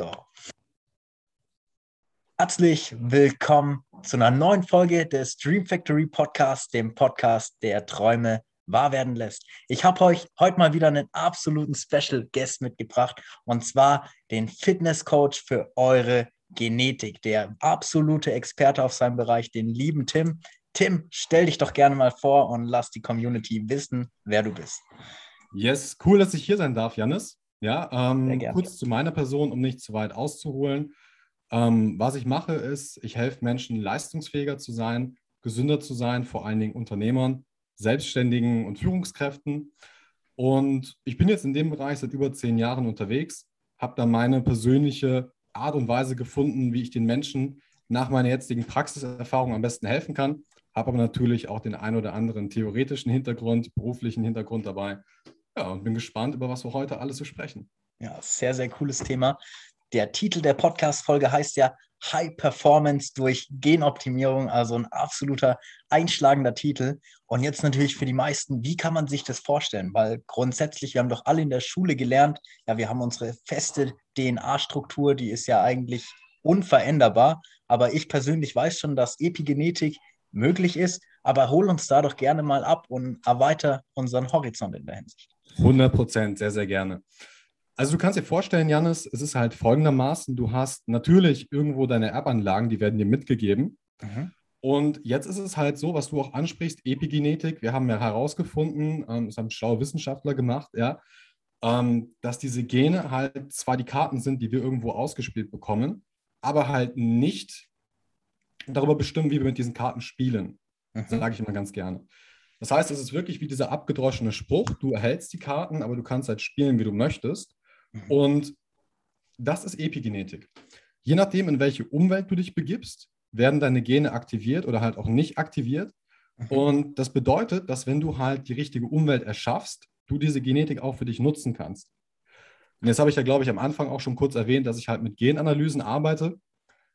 go. Herzlich willkommen zu einer neuen Folge des Dream Factory Podcasts, dem Podcast, der Träume wahr werden lässt. Ich habe euch heute mal wieder einen absoluten Special Guest mitgebracht und zwar den Fitness Coach für eure Genetik, der absolute Experte auf seinem Bereich, den lieben Tim. Tim, stell dich doch gerne mal vor und lass die Community wissen, wer du bist. Yes, cool, dass ich hier sein darf, Janis. Ja, ähm, kurz zu meiner Person, um nicht zu weit auszuholen. Ähm, was ich mache, ist, ich helfe Menschen, leistungsfähiger zu sein, gesünder zu sein, vor allen Dingen Unternehmern, Selbstständigen und Führungskräften. Und ich bin jetzt in dem Bereich seit über zehn Jahren unterwegs, habe da meine persönliche Art und Weise gefunden, wie ich den Menschen nach meiner jetzigen Praxiserfahrung am besten helfen kann. Habe aber natürlich auch den ein oder anderen theoretischen Hintergrund, beruflichen Hintergrund dabei ja, und bin gespannt, über was wir heute alles so sprechen. Ja, sehr, sehr cooles Thema. Der Titel der Podcast-Folge heißt ja High Performance durch Genoptimierung, also ein absoluter einschlagender Titel. Und jetzt natürlich für die meisten, wie kann man sich das vorstellen? Weil grundsätzlich, wir haben doch alle in der Schule gelernt, ja, wir haben unsere feste DNA-Struktur, die ist ja eigentlich unveränderbar. Aber ich persönlich weiß schon, dass Epigenetik möglich ist. Aber hol uns da doch gerne mal ab und erweiter unseren Horizont in der Hinsicht. 100 Prozent, sehr, sehr gerne. Also du kannst dir vorstellen, Janis, es ist halt folgendermaßen, du hast natürlich irgendwo deine Erbanlagen, die werden dir mitgegeben. Mhm. Und jetzt ist es halt so, was du auch ansprichst, Epigenetik. Wir haben ja herausgefunden, ähm, das haben schlaue Wissenschaftler gemacht, ja, ähm, dass diese Gene halt zwar die Karten sind, die wir irgendwo ausgespielt bekommen, aber halt nicht darüber bestimmen, wie wir mit diesen Karten spielen. Mhm. Das sage ich immer ganz gerne. Das heißt, es ist wirklich wie dieser abgedroschene Spruch, du erhältst die Karten, aber du kannst halt spielen, wie du möchtest. Mhm. Und das ist Epigenetik. Je nachdem, in welche Umwelt du dich begibst, werden deine Gene aktiviert oder halt auch nicht aktiviert. Mhm. Und das bedeutet, dass wenn du halt die richtige Umwelt erschaffst, du diese Genetik auch für dich nutzen kannst. Und jetzt habe ich ja, glaube ich, am Anfang auch schon kurz erwähnt, dass ich halt mit Genanalysen arbeite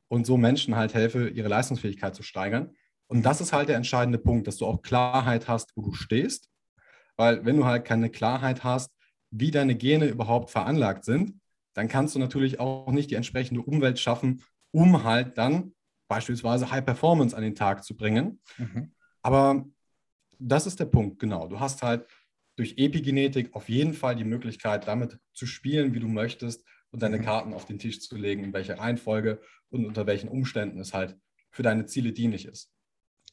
und so Menschen halt helfe, ihre Leistungsfähigkeit zu steigern. Und das ist halt der entscheidende Punkt, dass du auch Klarheit hast, wo du stehst. Weil wenn du halt keine Klarheit hast, wie deine Gene überhaupt veranlagt sind, dann kannst du natürlich auch nicht die entsprechende Umwelt schaffen, um halt dann beispielsweise High Performance an den Tag zu bringen. Mhm. Aber das ist der Punkt, genau. Du hast halt durch Epigenetik auf jeden Fall die Möglichkeit, damit zu spielen, wie du möchtest und deine mhm. Karten auf den Tisch zu legen, in welcher Reihenfolge und unter welchen Umständen es halt für deine Ziele dienlich ist.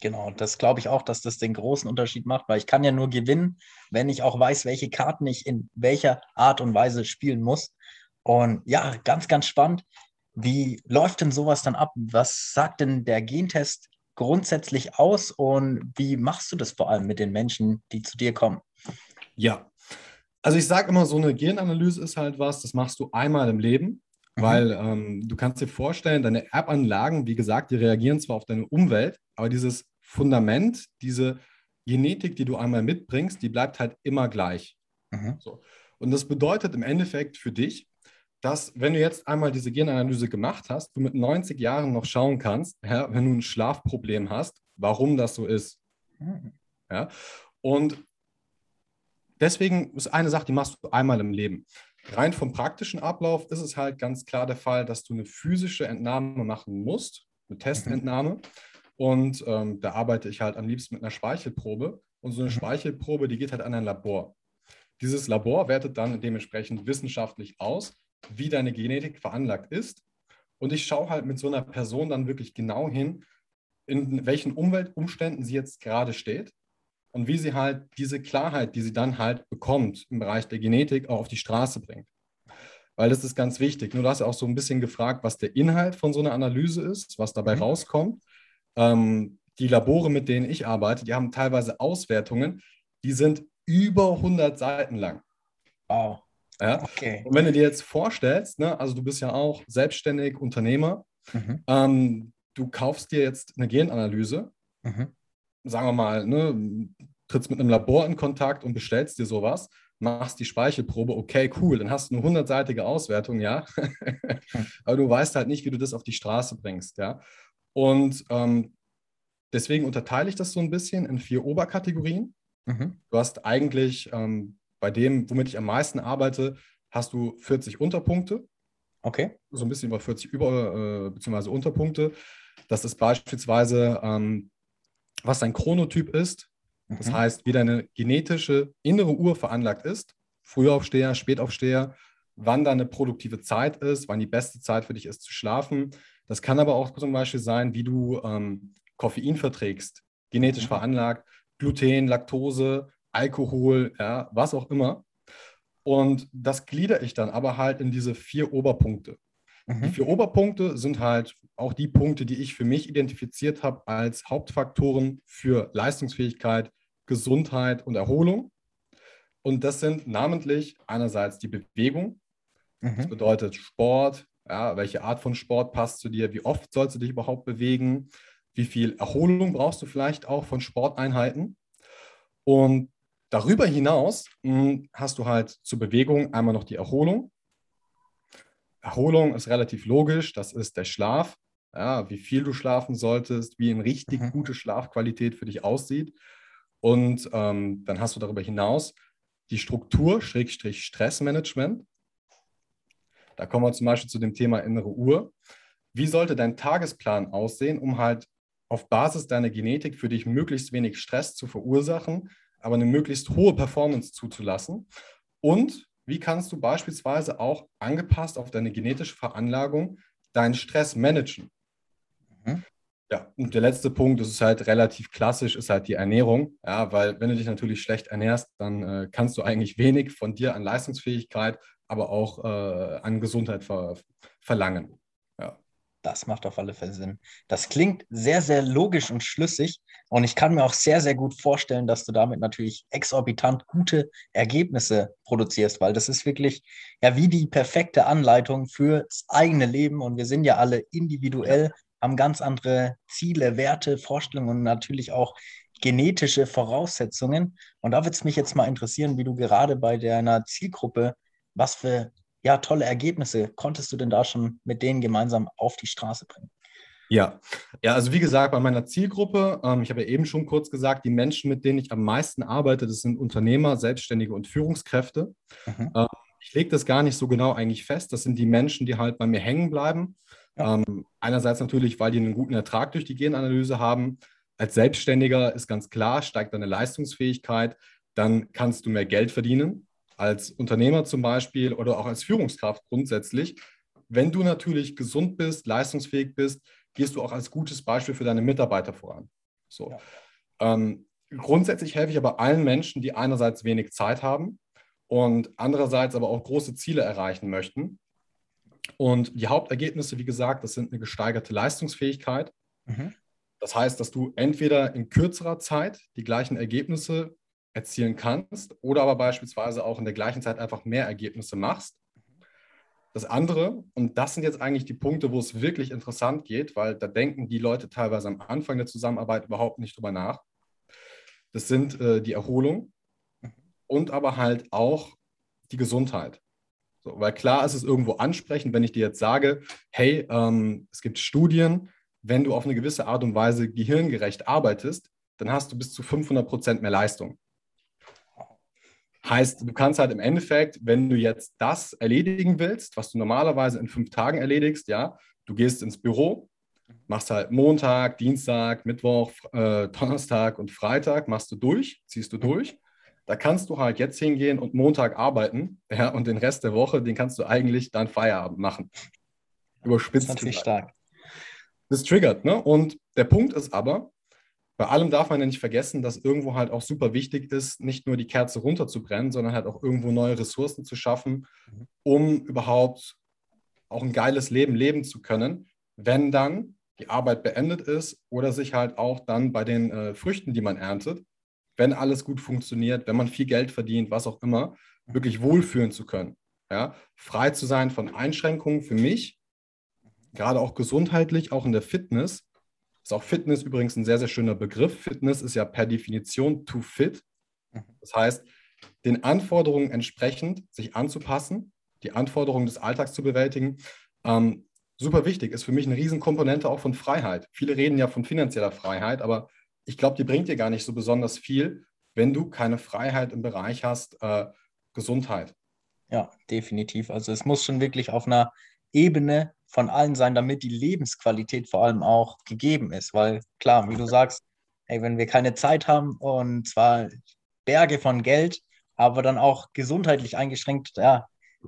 Genau, das glaube ich auch, dass das den großen Unterschied macht, weil ich kann ja nur gewinnen, wenn ich auch weiß, welche Karten ich in welcher Art und Weise spielen muss. Und ja, ganz, ganz spannend. Wie läuft denn sowas dann ab? Was sagt denn der Gentest grundsätzlich aus und wie machst du das vor allem mit den Menschen, die zu dir kommen? Ja, also ich sage immer, so eine Genanalyse ist halt was, das machst du einmal im Leben, mhm. weil ähm, du kannst dir vorstellen, deine App-Anlagen, wie gesagt, die reagieren zwar auf deine Umwelt, aber dieses Fundament, diese Genetik, die du einmal mitbringst, die bleibt halt immer gleich. Mhm. So. Und das bedeutet im Endeffekt für dich, dass wenn du jetzt einmal diese Genanalyse gemacht hast, du mit 90 Jahren noch schauen kannst, ja, wenn du ein Schlafproblem hast, warum das so ist. Mhm. Ja? Und deswegen ist eine Sache, die machst du einmal im Leben. Rein vom praktischen Ablauf ist es halt ganz klar der Fall, dass du eine physische Entnahme machen musst, eine Testentnahme. Mhm. Und ähm, da arbeite ich halt am liebsten mit einer Speichelprobe. Und so eine mhm. Speichelprobe, die geht halt an ein Labor. Dieses Labor wertet dann dementsprechend wissenschaftlich aus, wie deine Genetik veranlagt ist. Und ich schaue halt mit so einer Person dann wirklich genau hin, in welchen Umweltumständen sie jetzt gerade steht und wie sie halt diese Klarheit, die sie dann halt bekommt im Bereich der Genetik, auch auf die Straße bringt. Weil das ist ganz wichtig. Nur du hast ja auch so ein bisschen gefragt, was der Inhalt von so einer Analyse ist, was dabei mhm. rauskommt. Ähm, die Labore, mit denen ich arbeite, die haben teilweise Auswertungen, die sind über 100 Seiten lang. Wow. Ja? Okay. Und wenn du dir jetzt vorstellst, ne, also du bist ja auch selbstständig Unternehmer, mhm. ähm, du kaufst dir jetzt eine Genanalyse, mhm. sagen wir mal, ne, trittst mit einem Labor in Kontakt und bestellst dir sowas, machst die Speichelprobe, okay, cool, dann hast du eine hundertseitige Auswertung, ja, aber du weißt halt nicht, wie du das auf die Straße bringst, ja. Und ähm, deswegen unterteile ich das so ein bisschen in vier Oberkategorien. Mhm. Du hast eigentlich ähm, bei dem, womit ich am meisten arbeite, hast du 40 Unterpunkte. Okay. So ein bisschen über 40 Über- äh, bzw. Unterpunkte. Das ist beispielsweise, ähm, was dein Chronotyp ist. Das Mhm. heißt, wie deine genetische innere Uhr veranlagt ist. Frühaufsteher, Spätaufsteher, wann deine produktive Zeit ist, wann die beste Zeit für dich ist zu schlafen. Das kann aber auch zum Beispiel sein, wie du ähm, Koffein verträgst, genetisch Mhm. veranlagt, Gluten, Laktose, Alkohol, ja, was auch immer. Und das gliedere ich dann aber halt in diese vier Oberpunkte. Die Mhm. vier Oberpunkte sind halt auch die Punkte, die ich für mich identifiziert habe als Hauptfaktoren für Leistungsfähigkeit, Gesundheit und Erholung. Und das sind namentlich einerseits die Bewegung, das Mhm. bedeutet Sport, ja, welche Art von Sport passt zu dir, wie oft sollst du dich überhaupt bewegen, wie viel Erholung brauchst du vielleicht auch von Sporteinheiten. Und darüber hinaus mh, hast du halt zur Bewegung einmal noch die Erholung. Erholung ist relativ logisch, das ist der Schlaf, ja, wie viel du schlafen solltest, wie eine richtig Mhm. gute Schlafqualität für dich aussieht. Und ähm, dann hast du darüber hinaus die Struktur, Schrägstrich Stressmanagement. Da kommen wir zum Beispiel zu dem Thema innere Uhr. Wie sollte dein Tagesplan aussehen, um halt auf Basis deiner Genetik für dich möglichst wenig Stress zu verursachen, aber eine möglichst hohe Performance zuzulassen? Und wie kannst du beispielsweise auch angepasst auf deine genetische Veranlagung deinen Stress managen? Mhm. Ja, und der letzte Punkt, das ist halt relativ klassisch, ist halt die Ernährung. Ja, weil wenn du dich natürlich schlecht ernährst, dann äh, kannst du eigentlich wenig von dir an Leistungsfähigkeit, aber auch äh, an Gesundheit ver verlangen. Das macht auf alle Fälle Sinn. Das klingt sehr, sehr logisch und schlüssig. Und ich kann mir auch sehr, sehr gut vorstellen, dass du damit natürlich exorbitant gute Ergebnisse produzierst, weil das ist wirklich ja wie die perfekte Anleitung fürs eigene Leben. Und wir sind ja alle individuell, haben ganz andere Ziele, Werte, Vorstellungen und natürlich auch genetische Voraussetzungen. Und da würde es mich jetzt mal interessieren, wie du gerade bei deiner Zielgruppe, was für ja, tolle Ergebnisse konntest du denn da schon mit denen gemeinsam auf die Straße bringen? Ja, ja, also wie gesagt, bei meiner Zielgruppe, ähm, ich habe ja eben schon kurz gesagt, die Menschen, mit denen ich am meisten arbeite, das sind Unternehmer, Selbstständige und Führungskräfte. Mhm. Ähm, ich lege das gar nicht so genau eigentlich fest. Das sind die Menschen, die halt bei mir hängen bleiben. Ja. Ähm, einerseits natürlich, weil die einen guten Ertrag durch die Genanalyse haben. Als Selbstständiger ist ganz klar, steigt deine Leistungsfähigkeit, dann kannst du mehr Geld verdienen als Unternehmer zum Beispiel oder auch als Führungskraft grundsätzlich. Wenn du natürlich gesund bist, leistungsfähig bist, gehst du auch als gutes Beispiel für deine Mitarbeiter voran. So. Ja. Ähm, grundsätzlich helfe ich aber allen Menschen, die einerseits wenig Zeit haben und andererseits aber auch große Ziele erreichen möchten. Und die Hauptergebnisse, wie gesagt, das sind eine gesteigerte Leistungsfähigkeit. Mhm. Das heißt, dass du entweder in kürzerer Zeit die gleichen Ergebnisse erzielen kannst oder aber beispielsweise auch in der gleichen Zeit einfach mehr Ergebnisse machst. Das andere, und das sind jetzt eigentlich die Punkte, wo es wirklich interessant geht, weil da denken die Leute teilweise am Anfang der Zusammenarbeit überhaupt nicht drüber nach. Das sind äh, die Erholung und aber halt auch die Gesundheit. So, weil klar ist es irgendwo ansprechend, wenn ich dir jetzt sage, hey, ähm, es gibt Studien, wenn du auf eine gewisse Art und Weise gehirngerecht arbeitest, dann hast du bis zu 500 Prozent mehr Leistung. Heißt, du kannst halt im Endeffekt, wenn du jetzt das erledigen willst, was du normalerweise in fünf Tagen erledigst, ja, du gehst ins Büro, machst halt Montag, Dienstag, Mittwoch, äh, Donnerstag und Freitag, machst du durch, ziehst du durch. Da kannst du halt jetzt hingehen und Montag arbeiten, ja, und den Rest der Woche, den kannst du eigentlich dann Feierabend machen. Überspitzt. Das ist stark. Das triggert, ne? Und der Punkt ist aber, bei allem darf man ja nicht vergessen, dass irgendwo halt auch super wichtig ist, nicht nur die Kerze runterzubrennen, sondern halt auch irgendwo neue Ressourcen zu schaffen, Mhm. um überhaupt auch ein geiles Leben leben zu können, wenn dann die Arbeit beendet ist oder sich halt auch dann bei den äh, Früchten, die man erntet, wenn alles gut funktioniert, wenn man viel Geld verdient, was auch immer, wirklich wohlfühlen zu können. Ja? Frei zu sein von Einschränkungen für mich, gerade auch gesundheitlich, auch in der Fitness. Ist auch Fitness übrigens ein sehr, sehr schöner Begriff. Fitness ist ja per Definition to fit. Mhm. Das heißt, den Anforderungen entsprechend sich anzupassen, die Anforderungen des Alltags zu bewältigen. Ähm, super wichtig, ist für mich eine Riesenkomponente auch von Freiheit. Viele reden ja von finanzieller Freiheit, aber ich glaube, die bringt dir gar nicht so besonders viel, wenn du keine Freiheit im Bereich hast, äh, Gesundheit. Ja, definitiv. Also es muss schon wirklich auf einer Ebene von allen sein, damit die Lebensqualität vor allem auch gegeben ist. Weil klar, wie du sagst, ey, wenn wir keine Zeit haben und zwar Berge von Geld, aber dann auch gesundheitlich eingeschränkt, ja,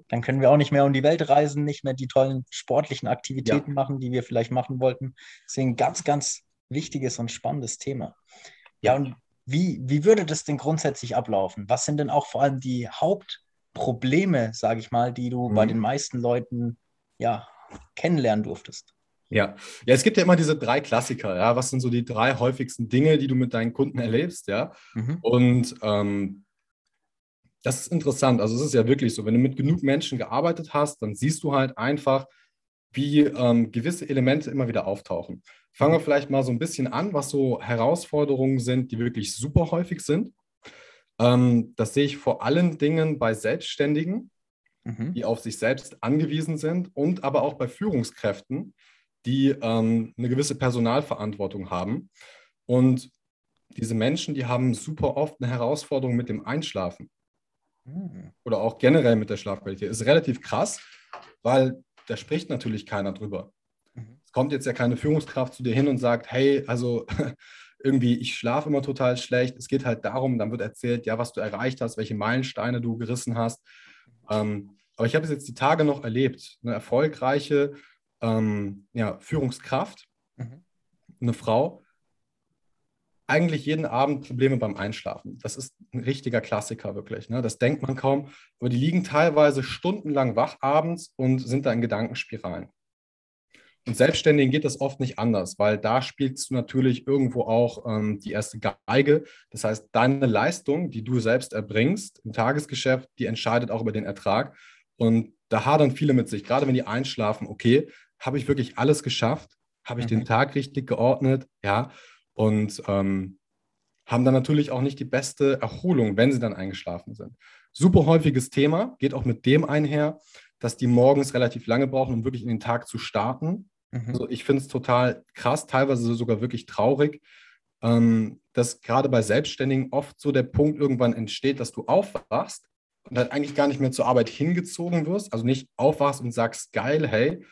dann können wir auch nicht mehr um die Welt reisen, nicht mehr die tollen sportlichen Aktivitäten ja. machen, die wir vielleicht machen wollten. Deswegen ganz, ganz wichtiges und spannendes Thema. Ja, und wie, wie würde das denn grundsätzlich ablaufen? Was sind denn auch vor allem die Hauptprobleme, sage ich mal, die du mhm. bei den meisten Leuten ja, kennenlernen durftest? Ja. ja, es gibt ja immer diese drei Klassiker. Ja, was sind so die drei häufigsten Dinge, die du mit deinen Kunden erlebst? Ja, mhm. und ähm, das ist interessant. Also es ist ja wirklich so, wenn du mit genug Menschen gearbeitet hast, dann siehst du halt einfach, wie ähm, gewisse Elemente immer wieder auftauchen. Fangen wir vielleicht mal so ein bisschen an, was so Herausforderungen sind, die wirklich super häufig sind. Ähm, das sehe ich vor allen Dingen bei Selbstständigen, mhm. die auf sich selbst angewiesen sind und aber auch bei Führungskräften, die ähm, eine gewisse Personalverantwortung haben. Und diese Menschen, die haben super oft eine Herausforderung mit dem Einschlafen. Mhm. Oder auch generell mit der Schlafqualität. Ist relativ krass, weil da spricht natürlich keiner drüber. Mhm. Es kommt jetzt ja keine Führungskraft zu dir hin und sagt, hey, also irgendwie, ich schlafe immer total schlecht. Es geht halt darum, dann wird erzählt, ja, was du erreicht hast, welche Meilensteine du gerissen hast. Ähm, aber ich habe es jetzt die Tage noch erlebt. Eine erfolgreiche ähm, ja, Führungskraft, mhm. eine Frau, eigentlich jeden Abend Probleme beim Einschlafen. Das ist ein richtiger Klassiker wirklich. Ne? Das denkt man kaum. Aber die liegen teilweise stundenlang wach abends und sind da in Gedankenspiralen. Und Selbstständigen geht das oft nicht anders, weil da spielst du natürlich irgendwo auch ähm, die erste Geige. Das heißt, deine Leistung, die du selbst erbringst im Tagesgeschäft, die entscheidet auch über den Ertrag. Und da hadern viele mit sich, gerade wenn die einschlafen, okay, habe ich wirklich alles geschafft? Habe ich mhm. den Tag richtig geordnet? Ja und ähm, haben dann natürlich auch nicht die beste Erholung, wenn sie dann eingeschlafen sind. Super häufiges Thema, geht auch mit dem einher, dass die morgens relativ lange brauchen, um wirklich in den Tag zu starten. Mhm. Also ich finde es total krass, teilweise sogar wirklich traurig, ähm, dass gerade bei Selbstständigen oft so der Punkt irgendwann entsteht, dass du aufwachst und dann eigentlich gar nicht mehr zur Arbeit hingezogen wirst, also nicht aufwachst und sagst, geil, hey,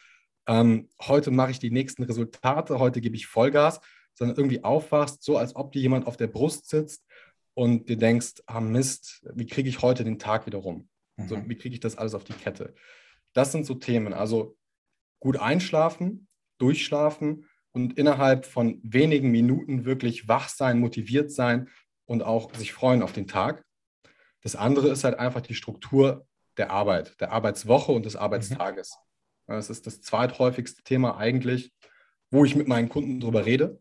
ähm, heute mache ich die nächsten Resultate, heute gebe ich Vollgas, sondern irgendwie aufwachst, so als ob dir jemand auf der Brust sitzt und dir denkst, ah Mist, wie kriege ich heute den Tag wieder rum? Mhm. So, wie kriege ich das alles auf die Kette? Das sind so Themen. Also gut einschlafen, durchschlafen und innerhalb von wenigen Minuten wirklich wach sein, motiviert sein und auch sich freuen auf den Tag. Das andere ist halt einfach die Struktur der Arbeit, der Arbeitswoche und des Arbeitstages. Mhm. Das ist das zweithäufigste Thema eigentlich, wo ich mit meinen Kunden drüber rede.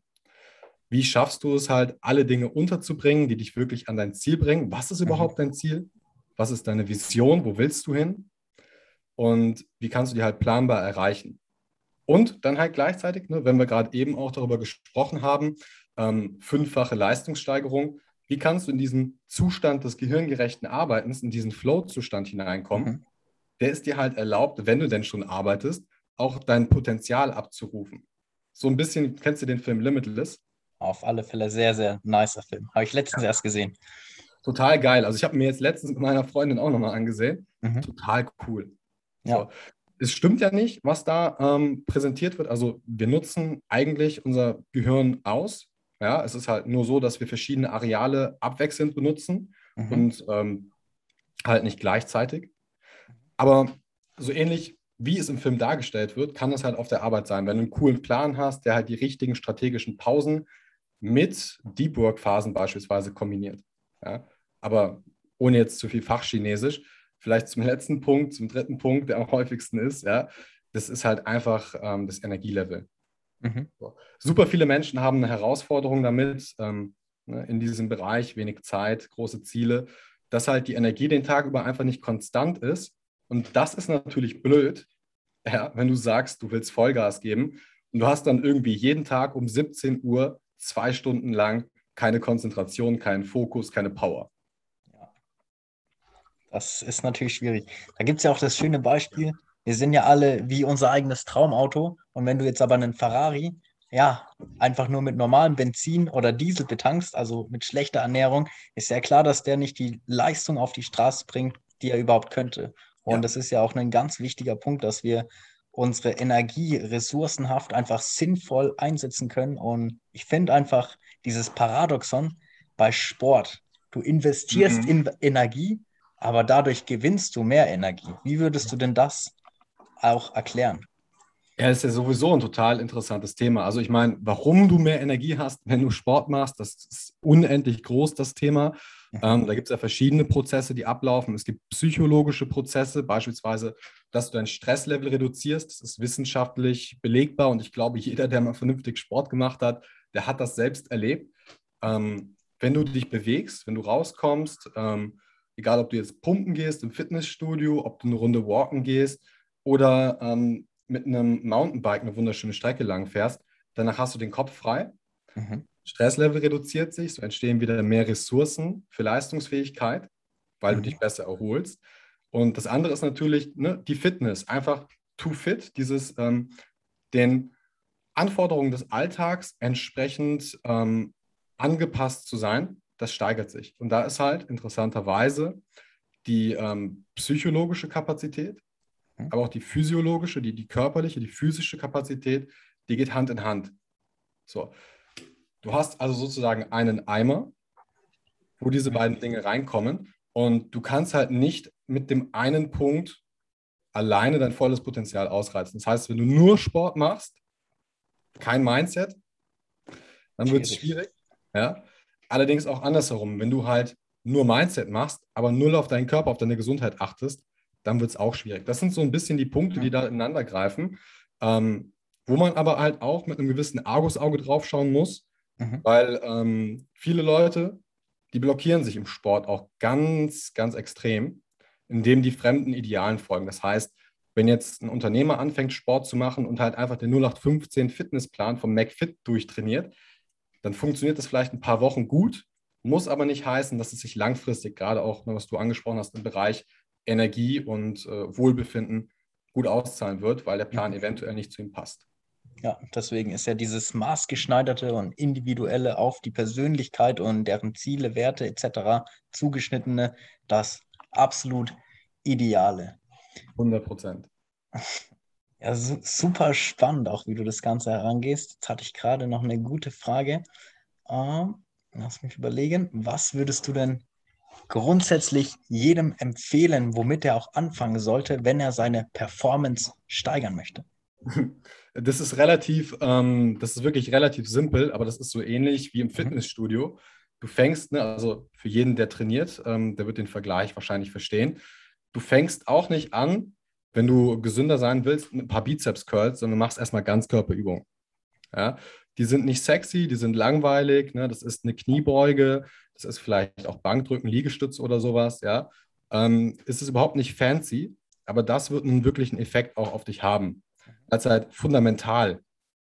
Wie schaffst du es halt, alle Dinge unterzubringen, die dich wirklich an dein Ziel bringen? Was ist mhm. überhaupt dein Ziel? Was ist deine Vision? Wo willst du hin? Und wie kannst du die halt planbar erreichen? Und dann halt gleichzeitig, ne, wenn wir gerade eben auch darüber gesprochen haben, ähm, fünffache Leistungssteigerung, wie kannst du in diesen Zustand des gehirngerechten Arbeitens, in diesen Flow-Zustand hineinkommen? Mhm. Der ist dir halt erlaubt, wenn du denn schon arbeitest, auch dein Potenzial abzurufen. So ein bisschen, kennst du den Film Limitless? Auf alle Fälle sehr, sehr nicer Film. Habe ich letztens ja. erst gesehen. Total geil. Also ich habe mir jetzt letztens mit meiner Freundin auch nochmal angesehen. Mhm. Total cool. Ja. So. Es stimmt ja nicht, was da ähm, präsentiert wird. Also wir nutzen eigentlich unser Gehirn aus. Ja, es ist halt nur so, dass wir verschiedene Areale abwechselnd benutzen mhm. und ähm, halt nicht gleichzeitig. Aber so ähnlich wie es im Film dargestellt wird, kann es halt auf der Arbeit sein. Wenn du einen coolen Plan hast, der halt die richtigen strategischen Pausen mit Deep Work-Phasen beispielsweise kombiniert. Ja? Aber ohne jetzt zu viel Fachchinesisch, vielleicht zum letzten Punkt, zum dritten Punkt, der am häufigsten ist, ja, das ist halt einfach ähm, das Energielevel. Mhm. So. Super viele Menschen haben eine Herausforderung damit, ähm, ne, in diesem Bereich, wenig Zeit, große Ziele, dass halt die Energie den Tag über einfach nicht konstant ist. Und das ist natürlich blöd, ja, wenn du sagst, du willst Vollgas geben und du hast dann irgendwie jeden Tag um 17 Uhr zwei Stunden lang keine Konzentration, keinen Fokus, keine Power. Das ist natürlich schwierig. Da gibt es ja auch das schöne Beispiel. Wir sind ja alle wie unser eigenes Traumauto. Und wenn du jetzt aber einen Ferrari, ja, einfach nur mit normalem Benzin oder Diesel betankst, also mit schlechter Ernährung, ist ja klar, dass der nicht die Leistung auf die Straße bringt, die er überhaupt könnte. Und ja. das ist ja auch ein ganz wichtiger Punkt, dass wir unsere Energie ressourcenhaft einfach sinnvoll einsetzen können. Und ich finde einfach dieses Paradoxon bei Sport. Du investierst mhm. in Energie, aber dadurch gewinnst du mehr Energie. Wie würdest du denn das auch erklären? Ja, ist ja sowieso ein total interessantes Thema. Also ich meine, warum du mehr Energie hast, wenn du Sport machst, das ist unendlich groß, das Thema. Ähm, da gibt es ja verschiedene Prozesse, die ablaufen. Es gibt psychologische Prozesse, beispielsweise, dass du dein Stresslevel reduzierst. Das ist wissenschaftlich belegbar und ich glaube, jeder, der mal vernünftig Sport gemacht hat, der hat das selbst erlebt. Ähm, wenn du dich bewegst, wenn du rauskommst, ähm, egal ob du jetzt pumpen gehst im Fitnessstudio, ob du eine Runde walken gehst oder ähm, mit einem Mountainbike eine wunderschöne Strecke lang fährst, danach hast du den Kopf frei. Mhm. Stresslevel reduziert sich, so entstehen wieder mehr Ressourcen für Leistungsfähigkeit, weil mhm. du dich besser erholst. Und das andere ist natürlich ne, die Fitness, einfach to fit, dieses ähm, den Anforderungen des Alltags entsprechend ähm, angepasst zu sein, das steigert sich. Und da ist halt interessanterweise die ähm, psychologische Kapazität, Mhm. aber auch die physiologische, die, die körperliche, die physische Kapazität, die geht Hand in Hand. So. Du hast also sozusagen einen Eimer, wo diese mhm. beiden Dinge reinkommen und du kannst halt nicht mit dem einen Punkt alleine dein volles Potenzial ausreizen. Das heißt, wenn du nur Sport machst, kein Mindset, dann wird es schwierig. Ja? Allerdings auch andersherum, wenn du halt nur Mindset machst, aber null auf deinen Körper, auf deine Gesundheit achtest, dann wird es auch schwierig. Das sind so ein bisschen die Punkte, die da ineinander greifen, ähm, wo man aber halt auch mit einem gewissen Argusauge drauf schauen muss, mhm. weil ähm, viele Leute, die blockieren sich im Sport auch ganz, ganz extrem, indem die fremden Idealen folgen. Das heißt, wenn jetzt ein Unternehmer anfängt, Sport zu machen und halt einfach den 0815 Fitnessplan vom McFit durchtrainiert, dann funktioniert das vielleicht ein paar Wochen gut, muss aber nicht heißen, dass es sich langfristig, gerade auch, was du angesprochen hast, im Bereich Energie und äh, Wohlbefinden gut auszahlen wird, weil der Plan mhm. eventuell nicht zu ihm passt. Ja, deswegen ist ja dieses maßgeschneiderte und individuelle auf die Persönlichkeit und deren Ziele, Werte etc. zugeschnittene das absolut Ideale. 100 Prozent. Ja, super spannend, auch wie du das Ganze herangehst. Jetzt hatte ich gerade noch eine gute Frage. Ähm, lass mich überlegen, was würdest du denn grundsätzlich jedem empfehlen, womit er auch anfangen sollte, wenn er seine Performance steigern möchte? Das ist relativ, ähm, das ist wirklich relativ simpel, aber das ist so ähnlich wie im mhm. Fitnessstudio. Du fängst, ne, also für jeden, der trainiert, ähm, der wird den Vergleich wahrscheinlich verstehen. Du fängst auch nicht an, wenn du gesünder sein willst, ein paar Bizeps-Curls, sondern machst erstmal Ganzkörperübungen. Ja? Die sind nicht sexy, die sind langweilig. Ne? Das ist eine Kniebeuge, das ist vielleicht auch Bankdrücken, Liegestütz oder sowas. Ja? Ähm, ist es überhaupt nicht fancy, aber das wird einen wirklichen Effekt auch auf dich haben, als halt fundamental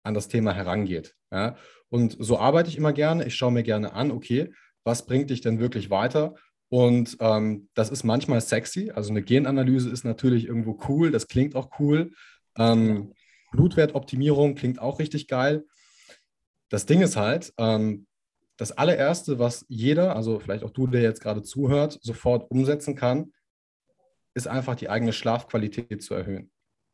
an das Thema herangeht. Ja? Und so arbeite ich immer gerne. Ich schaue mir gerne an, okay, was bringt dich denn wirklich weiter? Und ähm, das ist manchmal sexy. Also eine Genanalyse ist natürlich irgendwo cool, das klingt auch cool. Ähm, Blutwertoptimierung klingt auch richtig geil. Das Ding ist halt, ähm, das allererste, was jeder, also vielleicht auch du, der jetzt gerade zuhört, sofort umsetzen kann, ist einfach die eigene Schlafqualität zu erhöhen.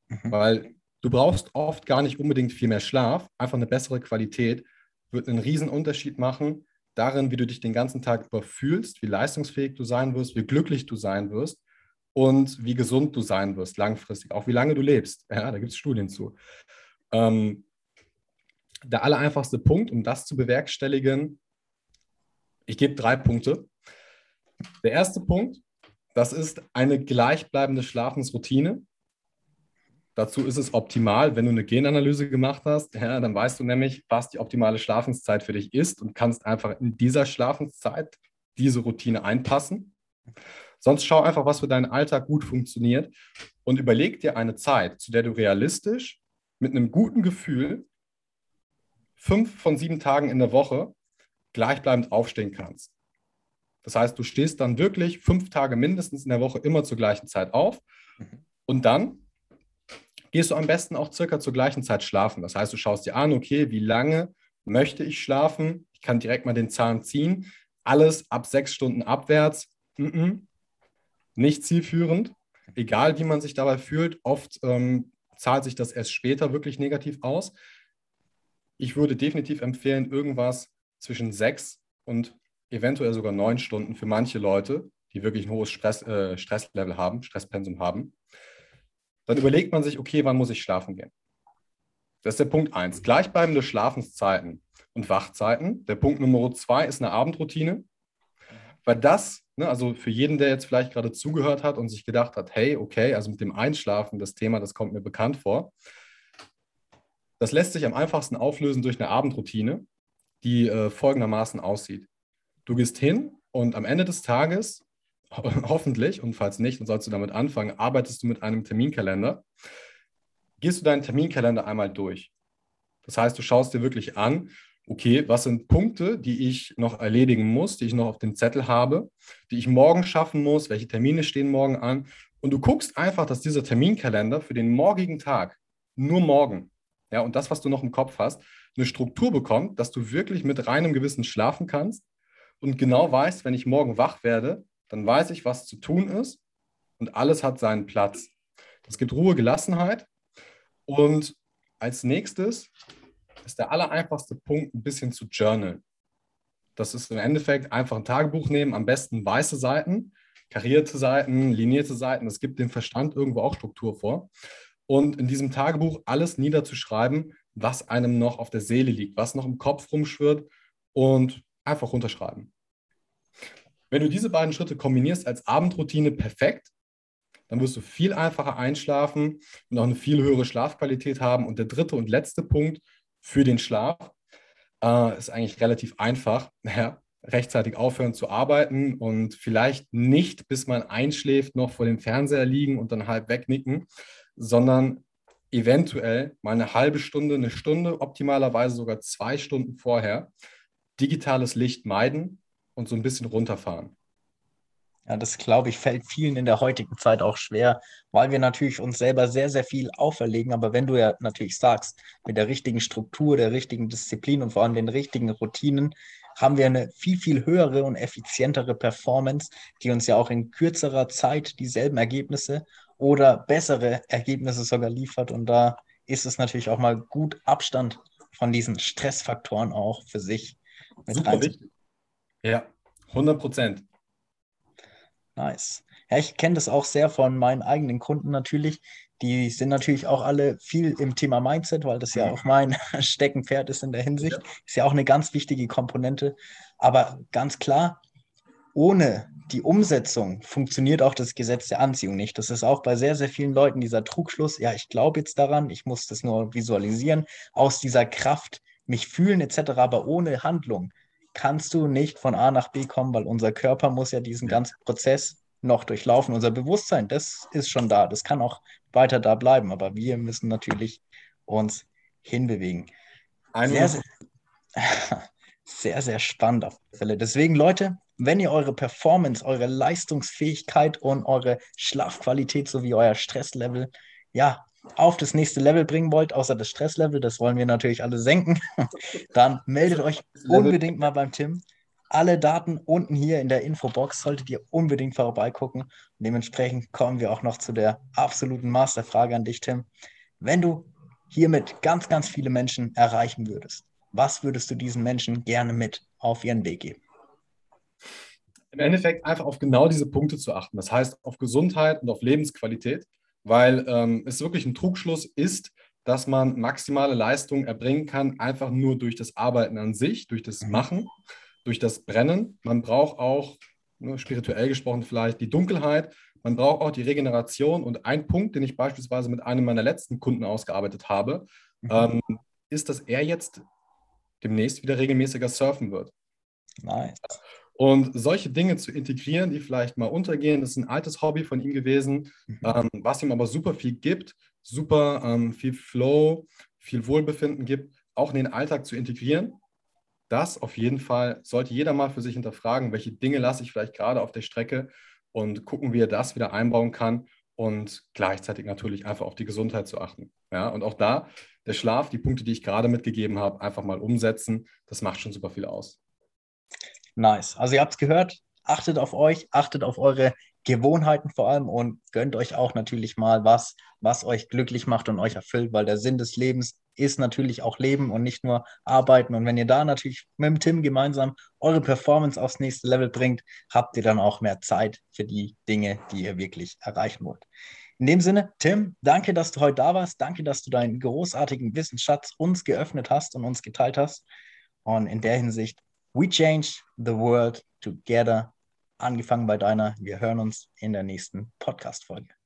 Mhm. Weil du brauchst oft gar nicht unbedingt viel mehr Schlaf, einfach eine bessere Qualität wird einen riesen Unterschied machen darin, wie du dich den ganzen Tag über fühlst, wie leistungsfähig du sein wirst, wie glücklich du sein wirst und wie gesund du sein wirst langfristig, auch wie lange du lebst. Ja, da gibt es Studien zu. Ähm, der allereinfachste Punkt, um das zu bewerkstelligen, ich gebe drei Punkte. Der erste Punkt, das ist eine gleichbleibende Schlafensroutine. Dazu ist es optimal, wenn du eine Genanalyse gemacht hast, ja, dann weißt du nämlich, was die optimale Schlafenszeit für dich ist und kannst einfach in dieser Schlafenszeit diese Routine einpassen. Sonst schau einfach, was für deinen Alltag gut funktioniert und überleg dir eine Zeit, zu der du realistisch mit einem guten Gefühl fünf von sieben Tagen in der Woche gleichbleibend aufstehen kannst. Das heißt, du stehst dann wirklich fünf Tage mindestens in der Woche immer zur gleichen Zeit auf mhm. und dann gehst du am besten auch circa zur gleichen Zeit schlafen. Das heißt, du schaust dir an, okay, wie lange möchte ich schlafen? Ich kann direkt mal den Zahn ziehen. Alles ab sechs Stunden abwärts. Mm -mm. Nicht zielführend. Egal, wie man sich dabei fühlt. Oft ähm, zahlt sich das erst später wirklich negativ aus. Ich würde definitiv empfehlen, irgendwas zwischen sechs und eventuell sogar neun Stunden für manche Leute, die wirklich ein hohes Stress, äh, Stresslevel haben, Stresspensum haben. Dann überlegt man sich, okay, wann muss ich schlafen gehen? Das ist der Punkt eins. Gleichbleibende Schlafenszeiten und Wachzeiten. Der Punkt Nummer zwei ist eine Abendroutine. Weil das, ne, also für jeden, der jetzt vielleicht gerade zugehört hat und sich gedacht hat, hey, okay, also mit dem Einschlafen, das Thema, das kommt mir bekannt vor. Das lässt sich am einfachsten auflösen durch eine Abendroutine, die äh, folgendermaßen aussieht. Du gehst hin und am Ende des Tages, hoffentlich, und falls nicht, dann sollst du damit anfangen, arbeitest du mit einem Terminkalender. Gehst du deinen Terminkalender einmal durch. Das heißt, du schaust dir wirklich an, okay, was sind Punkte, die ich noch erledigen muss, die ich noch auf dem Zettel habe, die ich morgen schaffen muss, welche Termine stehen morgen an. Und du guckst einfach, dass dieser Terminkalender für den morgigen Tag, nur morgen, ja, und das, was du noch im Kopf hast, eine Struktur bekommt, dass du wirklich mit reinem Gewissen schlafen kannst und genau weißt, wenn ich morgen wach werde, dann weiß ich, was zu tun ist und alles hat seinen Platz. Es gibt Ruhe, Gelassenheit und als nächstes ist der allereinfachste Punkt, ein bisschen zu journalen. Das ist im Endeffekt einfach ein Tagebuch nehmen, am besten weiße Seiten, karierte Seiten, linierte Seiten. Das gibt dem Verstand irgendwo auch Struktur vor. Und in diesem Tagebuch alles niederzuschreiben, was einem noch auf der Seele liegt, was noch im Kopf rumschwirrt und einfach runterschreiben. Wenn du diese beiden Schritte kombinierst als Abendroutine perfekt, dann wirst du viel einfacher einschlafen und auch eine viel höhere Schlafqualität haben. Und der dritte und letzte Punkt für den Schlaf äh, ist eigentlich relativ einfach. Ja, rechtzeitig aufhören zu arbeiten und vielleicht nicht, bis man einschläft, noch vor dem Fernseher liegen und dann halb wegnicken, sondern eventuell mal eine halbe Stunde, eine Stunde, optimalerweise sogar zwei Stunden vorher digitales Licht meiden und so ein bisschen runterfahren. Ja, das glaube ich, fällt vielen in der heutigen Zeit auch schwer, weil wir natürlich uns selber sehr, sehr viel auferlegen. Aber wenn du ja natürlich sagst, mit der richtigen Struktur, der richtigen Disziplin und vor allem den richtigen Routinen, haben wir eine viel, viel höhere und effizientere Performance, die uns ja auch in kürzerer Zeit dieselben Ergebnisse oder bessere Ergebnisse sogar liefert. Und da ist es natürlich auch mal gut Abstand von diesen Stressfaktoren auch für sich mit Super wichtig. Ja, 100 Prozent. Nice. Ja, ich kenne das auch sehr von meinen eigenen Kunden natürlich. Die sind natürlich auch alle viel im Thema Mindset, weil das ja auch mein Steckenpferd ist in der Hinsicht. Ist ja auch eine ganz wichtige Komponente. Aber ganz klar, ohne die Umsetzung funktioniert auch das Gesetz der Anziehung nicht. Das ist auch bei sehr, sehr vielen Leuten dieser Trugschluss. Ja, ich glaube jetzt daran, ich muss das nur visualisieren, aus dieser Kraft, mich fühlen etc., aber ohne Handlung kannst du nicht von A nach B kommen, weil unser Körper muss ja diesen ganzen Prozess noch durchlaufen. Unser Bewusstsein, das ist schon da. Das kann auch weiter da bleiben, aber wir müssen natürlich uns hinbewegen. Sehr, sehr, sehr, sehr spannend auf der Fälle. Deswegen, Leute, wenn ihr eure Performance, eure Leistungsfähigkeit und eure Schlafqualität sowie euer Stresslevel ja, auf das nächste Level bringen wollt, außer das Stresslevel, das wollen wir natürlich alle senken, dann meldet euch unbedingt mal beim Tim. Alle Daten unten hier in der Infobox solltet ihr unbedingt vorbeigucken. Und dementsprechend kommen wir auch noch zu der absoluten Masterfrage an dich, Tim. Wenn du hiermit ganz, ganz viele Menschen erreichen würdest, was würdest du diesen Menschen gerne mit auf ihren Weg geben? Im Endeffekt einfach auf genau diese Punkte zu achten. Das heißt, auf Gesundheit und auf Lebensqualität weil ähm, es wirklich ein Trugschluss ist, dass man maximale Leistung erbringen kann, einfach nur durch das Arbeiten an sich, durch das mhm. Machen, durch das Brennen. Man braucht auch, ne, spirituell gesprochen vielleicht, die Dunkelheit. Man braucht auch die Regeneration. Und ein Punkt, den ich beispielsweise mit einem meiner letzten Kunden ausgearbeitet habe, mhm. ähm, ist, dass er jetzt demnächst wieder regelmäßiger surfen wird. Nice. Und solche Dinge zu integrieren, die vielleicht mal untergehen, das ist ein altes Hobby von ihm gewesen, mhm. ähm, was ihm aber super viel gibt, super ähm, viel Flow, viel Wohlbefinden gibt, auch in den Alltag zu integrieren. Das auf jeden Fall sollte jeder mal für sich hinterfragen, welche Dinge lasse ich vielleicht gerade auf der Strecke und gucken, wie er das wieder einbauen kann und gleichzeitig natürlich einfach auf die Gesundheit zu achten. Ja, und auch da der Schlaf, die Punkte, die ich gerade mitgegeben habe, einfach mal umsetzen, das macht schon super viel aus. Nice. Also ihr habt es gehört, achtet auf euch, achtet auf eure Gewohnheiten vor allem und gönnt euch auch natürlich mal was, was euch glücklich macht und euch erfüllt, weil der Sinn des Lebens ist natürlich auch Leben und nicht nur Arbeiten. Und wenn ihr da natürlich mit dem Tim gemeinsam eure Performance aufs nächste Level bringt, habt ihr dann auch mehr Zeit für die Dinge, die ihr wirklich erreichen wollt. In dem Sinne, Tim, danke, dass du heute da warst. Danke, dass du deinen großartigen Wissensschatz uns geöffnet hast und uns geteilt hast. Und in der Hinsicht, we change the world together. Angefangen bei deiner. Wir hören uns in der nächsten Podcast-Folge.